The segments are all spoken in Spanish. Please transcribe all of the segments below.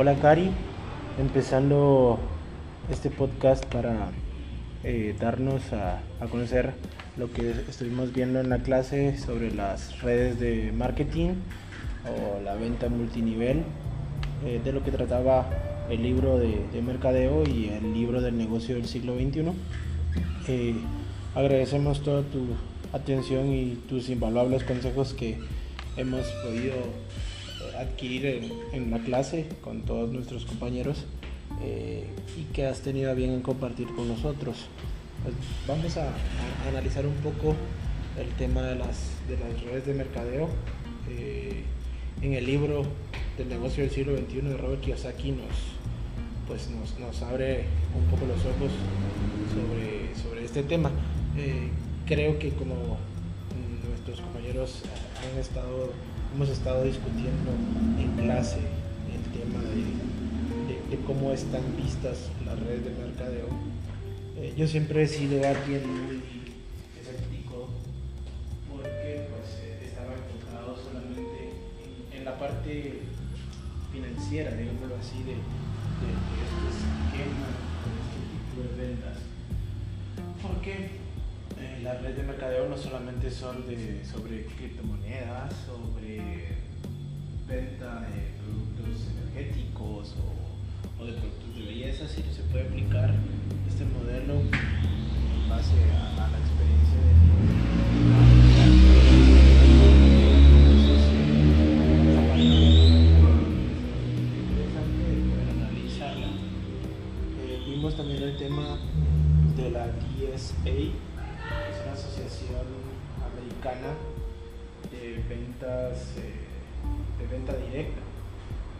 Hola Cari, empezando este podcast para eh, darnos a, conocer lo que estuvimos viendo en la clase sobre las redes de marketing o la venta multinivel, eh, de lo que trataba el libro de, mercadeo y el libro del negocio del siglo XXI. Eh, agradecemos toda tu atención y tus invaluables consejos que hemos podido adquirir en, la clase con todos nuestros compañeros eh, y que has tenido a bien en compartir con nosotros. Pues vamos a, analizar un poco el tema de las, de las redes de mercadeo. Eh, en el libro del negocio del siglo XXI de Robert Kiyosaki nos, pues nos, nos abre un poco los ojos sobre, sobre este tema. Eh, creo que como nuestros compañeros han estado hemos estado discutiendo en clase el tema de, cómo están vistas las redes de mercadeo. Eh, yo siempre he sido alguien muy escéptico porque pues, eh, estaba enfocado solamente en, la parte financiera, digámoslo así, de, este esquema, de este tipo de ventas. Porque eh, las redes de mercadeo no solamente son de, sobre criptomonedas, sobre venta de productos energéticos o, de productos de belleza, sino se puede aplicar este modelo en base a, la experiencia de vimos también el tema de la DSA de ventas eh, de venta directa.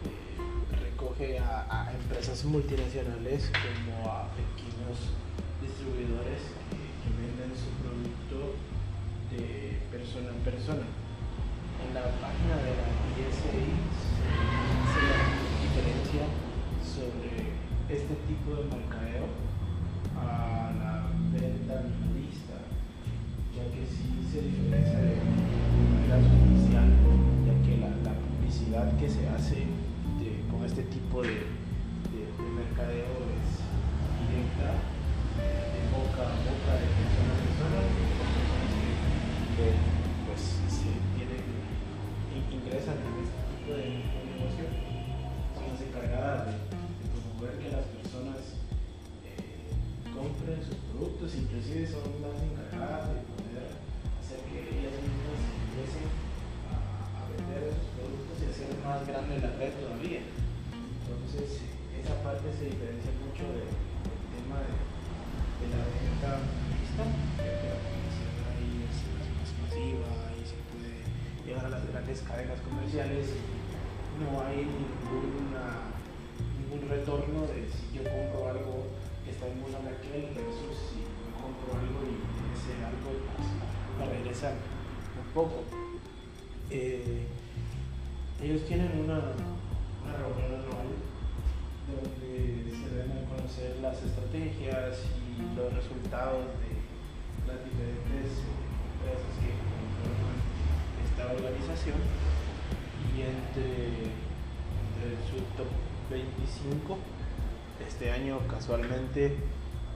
Eh, recoge a, empresas multinacionales como a pequeños distribuidores que, venden su producto de persona en persona. En la página de la ISI se hace la diferencia sobre este tipo de mercadeo a la venta minorista que sí se diferencia de manera sustancial, ya que la, publicidad que se hace con este tipo de, mercadeo es directa, de boca a boca, de persona a persona, que pues se tienen, ingresan en este tipo de, negocio, más grande la red todavía. Entonces, esa parte se diferencia mucho del, tema de, la venta mixta, que la ahí es, más masiva y se puede llegar a las grandes cadenas comerciales. No hay ningún retorno de si yo compro algo que está en una aquel versus si yo compro algo y ese algo para regresar un poco. Y entre, su top 25 este año casualmente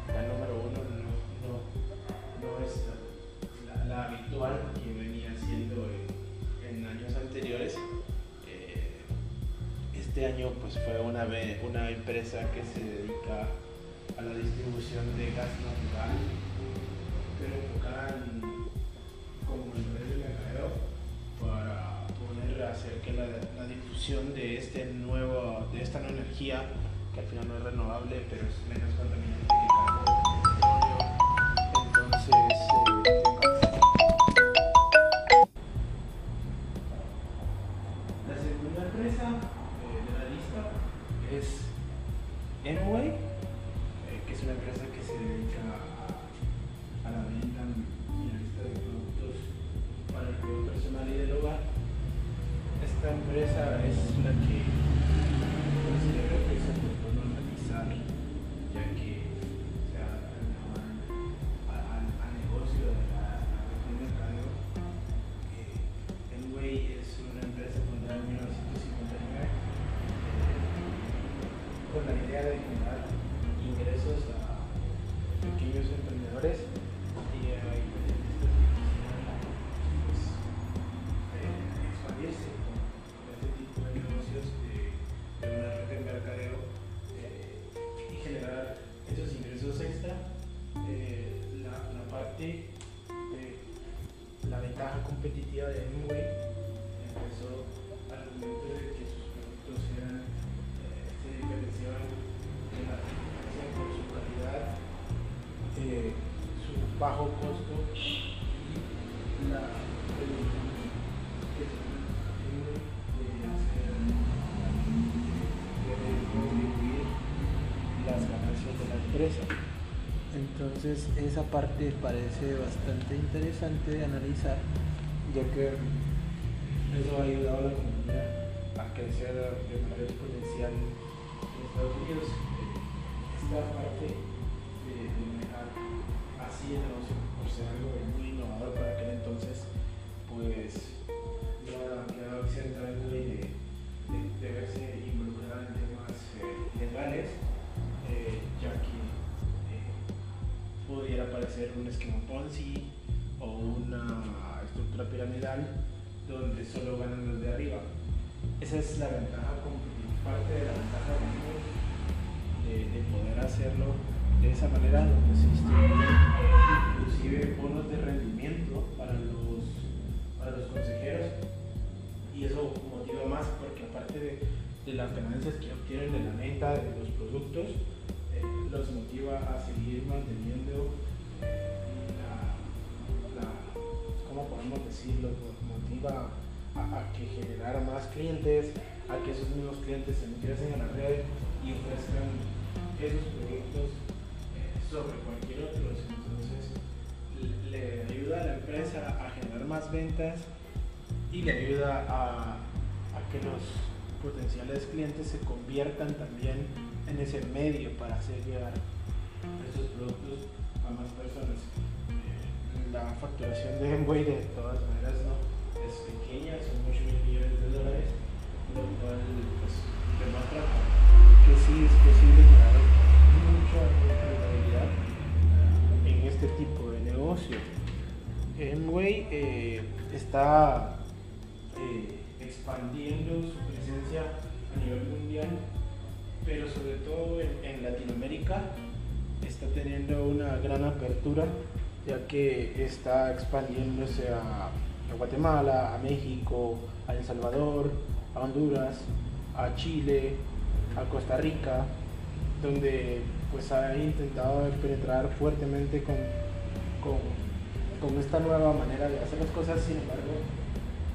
la número uno no, no es la habitual que venía siendo en, años anteriores. Eh, este año pues fue una, una empresa que se dedica a la distribución de gas natural, pero enfocada en, como red de mercadeo para poder hacer que la, la, difusión de este nuevo, de esta nueva energía, que al final no es renovable, pero es menos contaminante que el carbón, entonces bajo costo y la reducción que tenía Hemingway de hacer contribuir las ganancias de la empresa. Entonces esa parte parece bastante interesante de analizar, ya que eso ha ayudado a la economía a crecer de manera exponencial en Estados Unidos. Esta parte así el por ser algo muy innovador para aquel entonces, pues no ha quedado exenta de, de, verse involucrada en temas eh, legales, eh, ya que eh, pudiera parecer un esquema Ponzi o una estructura piramidal donde solo ganan los de arriba. Esa es la ventaja, parte de la ventaja de, de poder hacerlo de esa manera, donde se distribuyen a que esos mismos clientes se ingresen a la red y ofrezcan esos productos eh, sobre cualquier otro. Entonces, le ayuda a la empresa a generar más ventas y le ayuda a, a que los potenciales clientes se conviertan también en ese medio para hacer llegar esos productos a más personas. Eh, la facturación de Enway de todas maneras no es pequeña, son muchos millones de dólares, lo cual pues, demuestra que sí es posible generar mucha rentabilidad en este tipo de negocio. Enway eh, está eh, expandiendo su presencia a nivel mundial, pero sobre todo en, en, Latinoamérica está teniendo una gran apertura, ya que está expandiéndose a, a Guatemala, a México, a El Salvador, a Honduras, a Chile, a Costa Rica, donde pues ha intentado penetrar fuertemente con, con, esta nueva manera de hacer las cosas, sin embargo,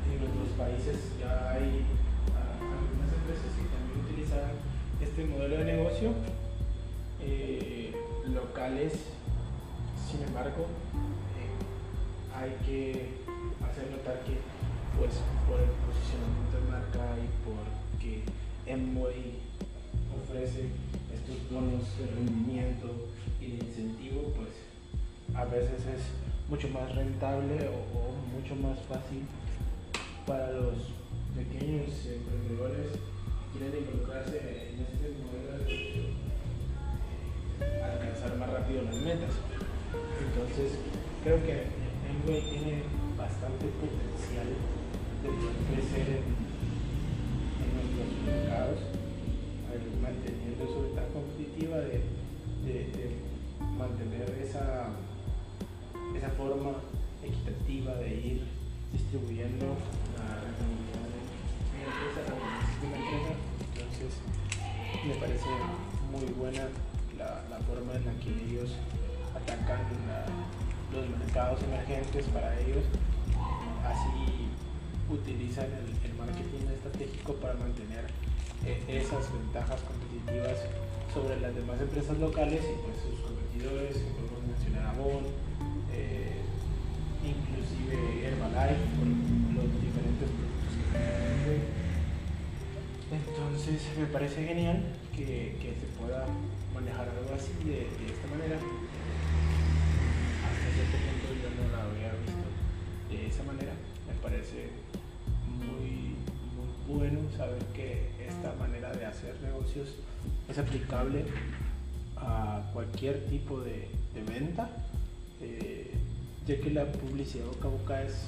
en otros países ya hay uh, algunas empresas que también utilizan este modelo de negocio eh, locales. Sin embargo eh, hay que hacer notar que pues por el posicionamiento de rendimiento y de incentivo pues a veces es mucho más rentable o, mucho más fácil para los pequeños emprendedores que quieren involucrarse en este modelo de alcanzar más rápido las metas. Entonces, creo que Enway tiene bastante potencial de crecer en, en nuestros mercados, manteniendo su ventaja competitiva de, mantener esa, esa forma equitativa de ir distribuyendo la rentabilidad de una empresa, de una empresa. Entonces, me parece muy buena la, la forma en la que ellos atacan los mercados emergentes para ellos. Así utilizan el, marketing estratégico para mantener esas ventajas competitivas sobre las demás empresas locales y pues sus competidores, podemos mencionar Avon, eh, inclusive Herbalife por los diferentes productos que tienen. Entonces me parece genial que, que, se pueda manejar algo así de, de, esta manera. Hasta cierto punto yo no la había visto de esa manera. Me parece muy, muy bueno saber que esta manera de hacer negocios es aplicable a cualquier tipo de, venta. Eh, ya que la publicidad boca a boca es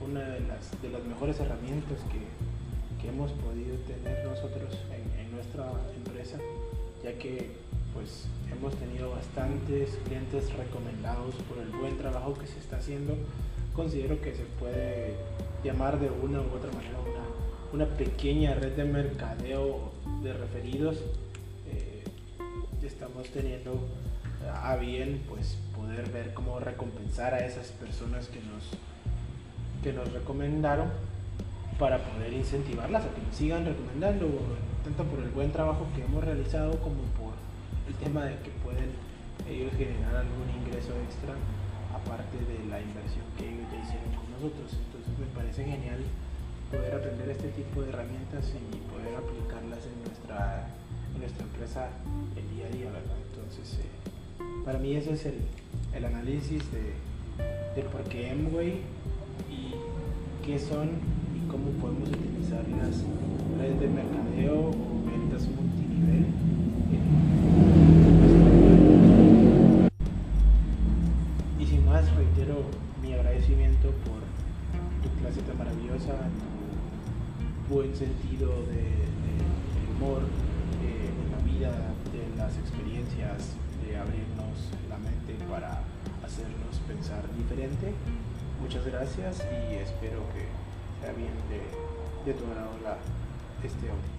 una de las, de las mejores herramientas que, que hemos podido tener nosotros en, en, nuestra empresa, ya que pues hemos tenido bastantes clientes recomendados por el buen trabajo que se está haciendo considero que se puede llamar de una u otra manera una, una pequeña red de mercadeo de referidos. Eh, estamos teniendo a bien pues poder ver cómo recompensar a esas personas que nos, que nos recomendaron para poder incentivarlas a que nos sigan recomendando, tanto por el buen trabajo que hemos realizado como por el tema de que pueden ellos generar algún ingreso extra aparte de la inversión que ellos ya hicieron con nosotros. Entonces me parece genial poder aprender este tipo de herramientas y poder aplicarlas en nuestra, nuestra empresa el día a día, ¿verdad? Entonces, eh, para mí ese es el, el análisis de, de por qué Amway y qué son y cómo podemos utilizar las redes de mercadeo o ventas multinivel. Y sin más, reitero mi agradecimiento por tu clase tan maravillosa, buen sentido de, humor, eh, de la vida, de las experiencias, de abrirnos la mente para hacernos pensar diferente. Muchas gracias y espero que sea bien de, de tu agrado este audio.